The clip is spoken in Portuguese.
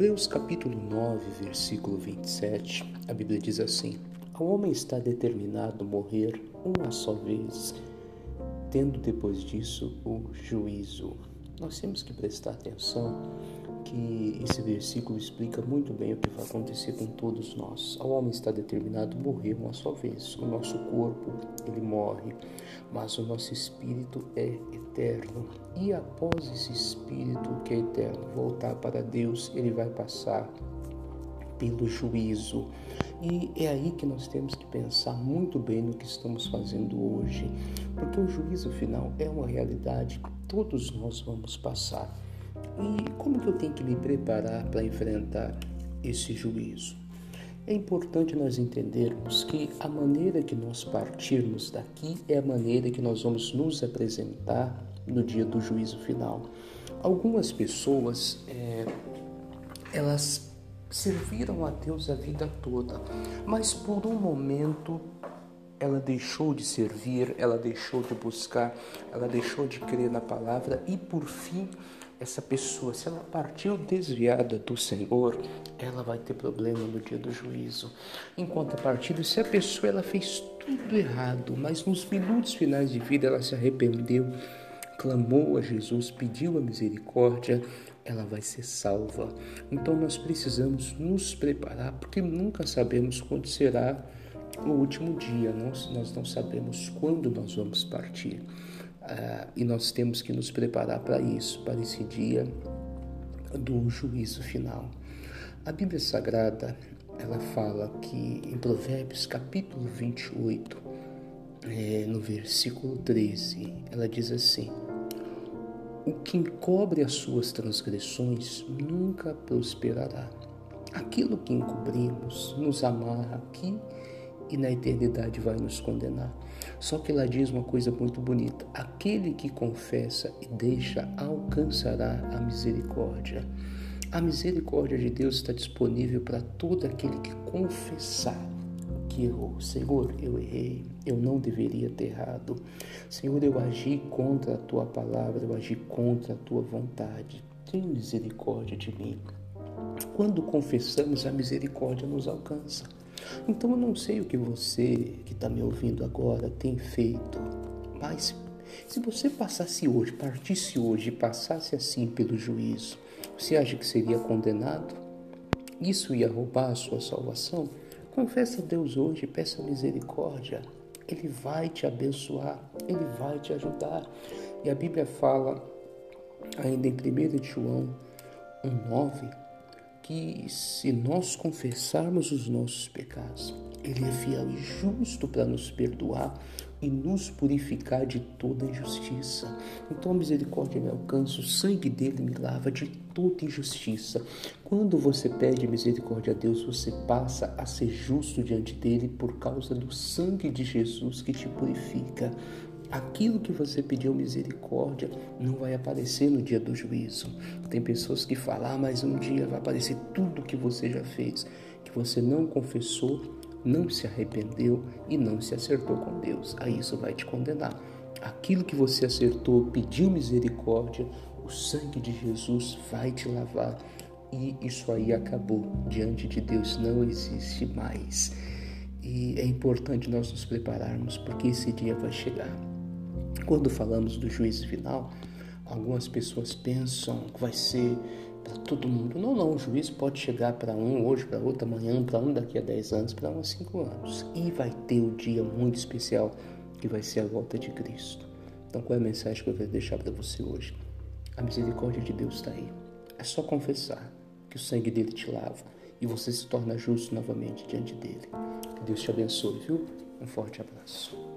Hebreus capítulo 9, versículo 27, a Bíblia diz assim: Ao homem está determinado morrer uma só vez, tendo depois disso o juízo. Nós temos que prestar atenção que esse versículo explica muito bem o que vai acontecer com todos nós. O homem está determinado a morrer uma só vez. O nosso corpo, ele morre, mas o nosso espírito é eterno. E após esse espírito que é eterno voltar para Deus, ele vai passar pelo juízo. E é aí que nós temos que pensar muito bem no que estamos fazendo hoje, porque o juízo final é uma realidade que todos nós vamos passar. E como que eu tenho que me preparar para enfrentar esse juízo? É importante nós entendermos que a maneira que nós partirmos daqui é a maneira que nós vamos nos apresentar no dia do juízo final. Algumas pessoas, é, elas serviram a Deus a vida toda, mas por um momento ela deixou de servir, ela deixou de buscar, ela deixou de crer na palavra e por fim essa pessoa, se ela partiu desviada do Senhor, ela vai ter problema no dia do juízo. Em contrapartida, se a pessoa ela fez tudo errado, mas nos minutos finais de vida ela se arrependeu, clamou a Jesus, pediu a misericórdia, ela vai ser salva. Então nós precisamos nos preparar, porque nunca sabemos quando será o último dia, nós, nós não sabemos quando nós vamos partir. Uh, e nós temos que nos preparar para isso, para esse dia do juízo final. A Bíblia Sagrada, ela fala que em Provérbios capítulo 28, é, no versículo 13, ela diz assim: O que encobre as suas transgressões nunca prosperará. Aquilo que encobrimos nos amarra aqui e na eternidade vai nos condenar. Só que ela diz uma coisa muito bonita: aquele que confessa e deixa alcançará a misericórdia. A misericórdia de Deus está disponível para todo aquele que confessar que errou. Senhor, eu errei, eu não deveria ter errado. Senhor, eu agi contra a tua palavra, eu agi contra a tua vontade. Tenha misericórdia de mim. Quando confessamos, a misericórdia nos alcança. Então eu não sei o que você que está me ouvindo agora tem feito, mas se você passasse hoje, partisse hoje e passasse assim pelo juízo, você acha que seria condenado? Isso ia roubar a sua salvação? Confessa a Deus hoje, peça misericórdia. Ele vai te abençoar, ele vai te ajudar. E a Bíblia fala, ainda em 1 João 1,9, que se nós confessarmos os nossos pecados, Ele é fiel e justo para nos perdoar e nos purificar de toda injustiça. Então a misericórdia me alcança, o sangue dele me lava de toda injustiça. Quando você pede misericórdia a Deus, você passa a ser justo diante dele por causa do sangue de Jesus que te purifica aquilo que você pediu misericórdia não vai aparecer no dia do juízo. Tem pessoas que falam, ah, mas um dia vai aparecer tudo que você já fez, que você não confessou, não se arrependeu e não se acertou com Deus. Aí isso vai te condenar. Aquilo que você acertou, pediu misericórdia, o sangue de Jesus vai te lavar e isso aí acabou. Diante de Deus não existe mais. E é importante nós nos prepararmos porque esse dia vai chegar. Quando falamos do juízo final, algumas pessoas pensam que vai ser para todo mundo. Não, não, o juízo pode chegar para um hoje, para outro amanhã, para um daqui a 10 anos, para um a 5 anos. E vai ter um dia muito especial que vai ser a volta de Cristo. Então, qual é a mensagem que eu quero deixar para você hoje? A misericórdia de Deus está aí. É só confessar que o sangue dele te lava e você se torna justo novamente diante dele. Que Deus te abençoe, viu? Um forte abraço.